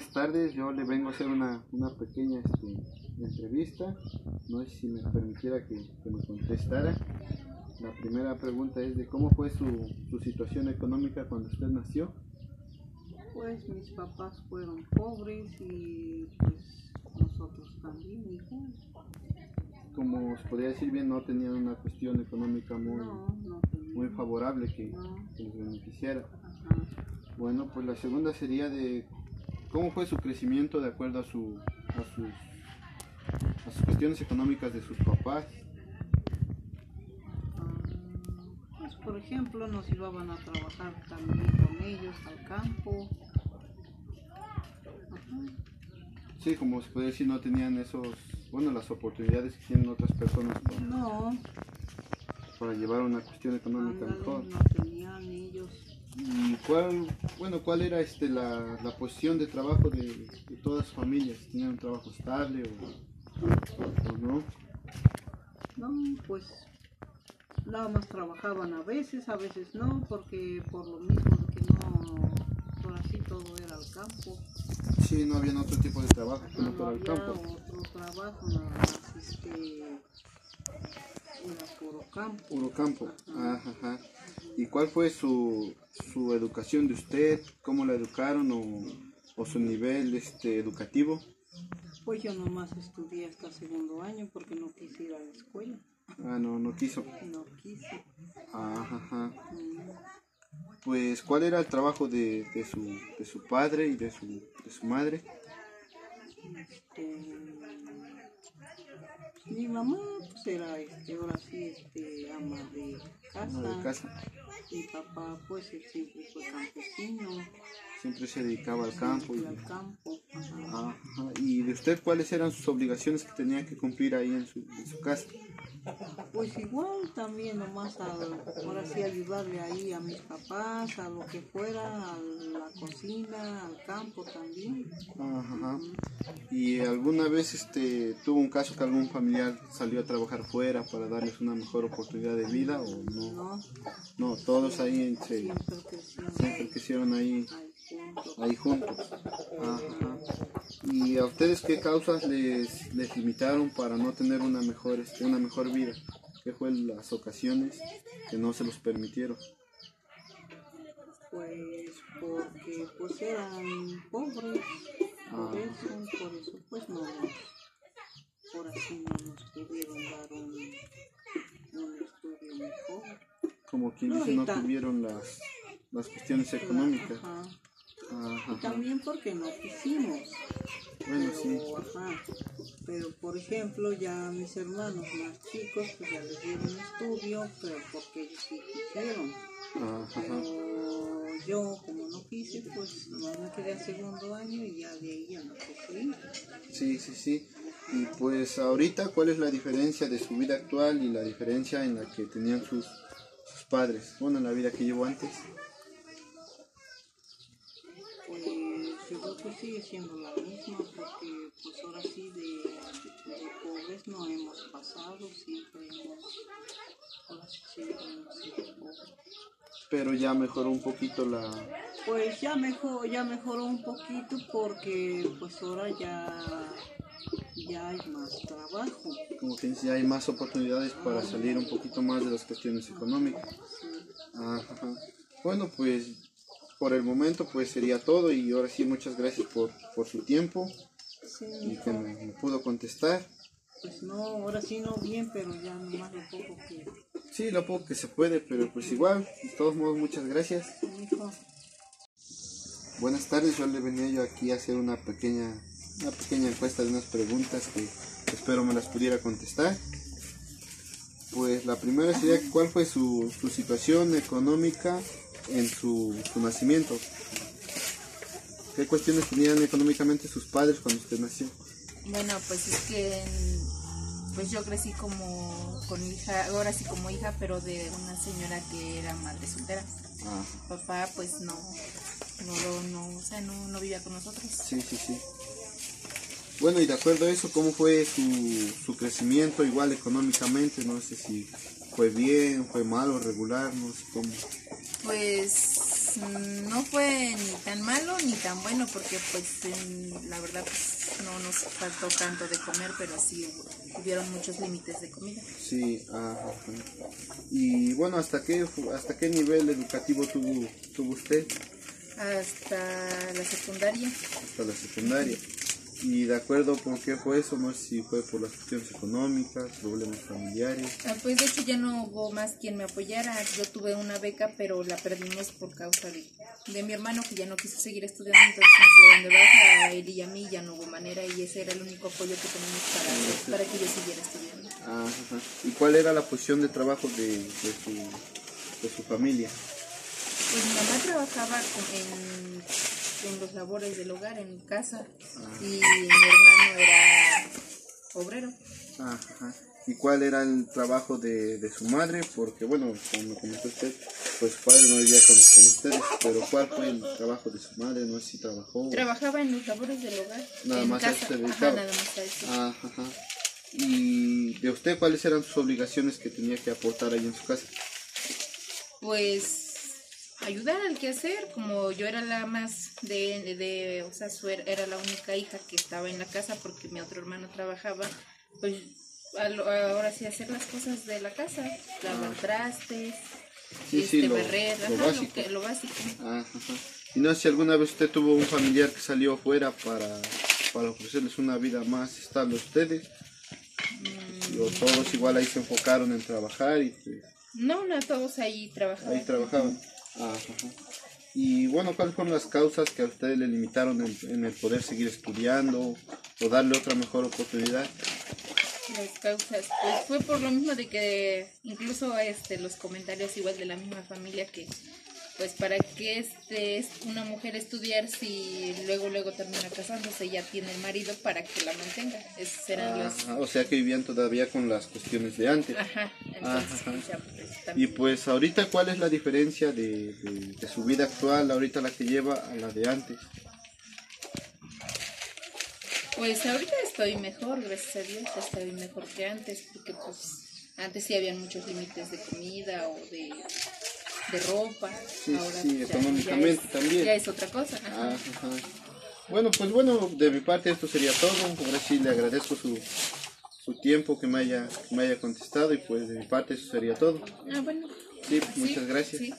buenas tardes. Yo le vengo a hacer una, una pequeña este, entrevista. No sé si me permitiera que, que, me contestara. La primera pregunta es de cómo fue su, su situación económica cuando usted nació. Pues mis papás fueron pobres y pues nosotros también igual. Como se podría decir bien, no tenían una cuestión económica muy, No, no muy favorable que, No. que les beneficiara. Ajá. Bueno, pues la segunda sería de cómo fue su crecimiento de acuerdo a, su, a, sus, a sus cuestiones económicas de sus papás. Pues por ejemplo nos llevaban a trabajar también con ellos al campo. Ajá. Sí, como se puede decir, no tenían esos, bueno, las oportunidades que tienen otras personas para, No, para llevar una cuestión económica mejor. no. ¿Y cuál, bueno, cuál era este, la, la posición de trabajo de, de todas sus familias? ¿Tenían un trabajo estable o, o no? No, pues nada más trabajaban a veces, a veces no, porque por lo mismo de que no, por así todo era al campo. Sí, no había otro tipo de trabajo que no había campo. otro trabajo, nada más este, era puro campo. Puro campo. Ajá, ajá. ¿Y cuál fue su, su educación de usted? ¿Cómo la educaron o, o su nivel este, educativo? Pues yo nomás estudié hasta segundo año porque no quise ir a la escuela, Ah, no, no quiso. no quise. Ajá, ajá. Mm, Pues, ¿cuál era el trabajo de, de, su, de su padre y de su, de su madre? Este, mi mamá pues era este, ahora sí este, ama de casa. De casa. Mi papá pues siempre fue campesino, Siempre se dedicaba al campo. Y, al campo. ajá. Ajá. ¿Y de usted cuáles eran sus obligaciones que tenía que cumplir ahí en su, en su casa? Pues igual también nomás al, ahora sí ayudarle ahí a mis papás, a lo que fuera, a la cocina, al campo también. Ajá. ¿Y alguna vez este, tuvo un caso que algún familiar salió a trabajar fuera para darles una mejor oportunidad de vida o no? No, No, todos ahí entre, siempre crecieron ahí, ahí juntos. Ajá. ¿Y a ustedes qué causas les, les limitaron para no tener una mejor, este, una mejor vida? ¿Qué fue las ocasiones que no se los permitieron? Pues porque pues eran pobres, por Ah. eso, por eso pues no por así no nos pudieron dar un, un estudio. Como quien No, dice, no tuvieron las, las cuestiones económicas. Ajá. Ajá, Y también porque no quisimos. Bueno, sí. Pero, ajá, pero por ejemplo ya mis hermanos más chicos pues ya les dieron estudio, pero porque ellos sí quisieron. Pero yo como no quise pues nomás me quedé a segundo año y ya de ahí ya no quise ir. Sí, sí, sí. Y pues ahorita, ¿cuál es la diferencia de su vida actual y la diferencia en la que tenían sus padres? Bueno, en la vida que llevó antes. Pues yo creo que sigue siendo la misma porque pues ahora sí de, de pobres no hemos pasado, siempre hemos, ahora sí siempre hemos sido pobres. Pero ya mejoró un poquito la... Pues ya mejor, ya mejoró un poquito porque pues ahora ya, ya hay más trabajo. Como que ya hay más oportunidades para salir un poquito más de las cuestiones económicas. Ajá, ajá. Bueno, pues por el momento pues sería todo y ahora sí muchas gracias por, por su tiempo Sí, y que me, me pudo contestar. pues no, ahora sí no bien, pero ya nomás lo poco que Sí, lo poco que se puede, pero pues igual, de todos modos muchas gracias. Buenas tardes, yo le venía yo aquí a hacer una pequeña, una pequeña encuesta de unas preguntas que espero me las pudiera contestar. Pues la primera sería cuál fue su, su situación económica en su, su nacimiento. ¿Qué cuestiones tenían económicamente sus padres cuando usted nació? Bueno, pues es que pues yo crecí como con hija, ahora sí como hija, pero de una señora que era madre soltera. Ah, Papá pues no, no, no, o sea, no, no vivía con nosotros. sí, sí, sí. Bueno, y de acuerdo a eso, ¿cómo fue su, su crecimiento igual económicamente? No sé si fue bien, fue malo, regular, no sé cómo. Pues no fue ni tan malo ni tan bueno porque pues en- la verdad pues no nos faltó tanto de comer, pero sí hubieron muchos límites de comida. Sí, ajá. Y bueno, ¿hasta qué, hasta qué nivel educativo tuvo, tuvo usted? Hasta la secundaria. Hasta la secundaria. Y de acuerdo por qué fue eso, no sé si fue por las cuestiones económicas, problemas familiares. Ah, Pues de hecho ya no hubo más quien me apoyara. Yo tuve una beca, pero la perdimos por causa de, de mi hermano que ya no quiso seguir estudiando. Entonces de donde baja a él y a mí ya no hubo manera y ese era el único apoyo que teníamos para, para que yo siguiera estudiando. Ah, Ajá. ¿Y cuál era la posición de trabajo de, de, su, de su familia? Pues mi mamá trabajaba en, en los labores del hogar, en casa, y mi hermano era obrero. Ajá. ¿Y cuál era el trabajo de, de su madre? Porque, bueno, como comentó usted, pues su padre no vivía con, con ustedes, pero ¿cuál fue el trabajo de su madre? No sé si trabajó. Trabajaba en los labores del hogar. Nada en más a casa. se Ajá, dedicaba. nada más a eso. Ajá. ajá. ¿Y de usted cuáles eran sus obligaciones que tenía que aportar ahí en su casa? Pues ayudar al quehacer, como yo era la más de, de, de- o sea, su era la única hija que estaba en la casa porque mi otro hermano trabajaba, pues a lo- ahora sí hacer las cosas de la casa, lavar trastes, Sí, este, sí, lo- barrer, lo ajá, lo, básico. que, lo básico. Ajá, ajá. Y no sé si alguna vez usted tuvo un familiar que salió afuera para, para ofrecerles una vida más estable a ustedes. Mm. O todos igual ahí se enfocaron en trabajar y pues, No, no, todos ahí trabajaban. ahí trabajaban. Ajá, ajá. Y bueno, ¿cuáles fueron las causas que a ustedes le limitaron en, en el poder seguir estudiando o darle otra mejor oportunidad? Las causas, pues fue por lo mismo de que incluso este los comentarios igual de la misma familia que pues para qué este es una mujer estudiar si luego luego termina casándose y ya tiene el marido para que la mantenga. Esas eran las Ajá, o sea que vivían todavía con las cuestiones de antes. ajá, entonces Ajá. pues, Y pues ahorita, ¿cuál es la diferencia de, de- de su vida actual, ahorita la que lleva, a la de antes? Pues ahorita estoy mejor, gracias a Dios, estoy mejor que antes, porque pues antes sí habían muchos límites de comida o de, de ropa. Sí, Ahora sí, ya- económicamente ya es, también. Ya es otra cosa. ajá. Ah, ajá. Bueno, pues bueno, de mi parte esto sería todo. Ahora sí le agradezco su, su tiempo que me, haya, que me haya contestado y pues de mi parte eso sería todo. Ah, bueno. Sí, Sí, muchas gracias. sí.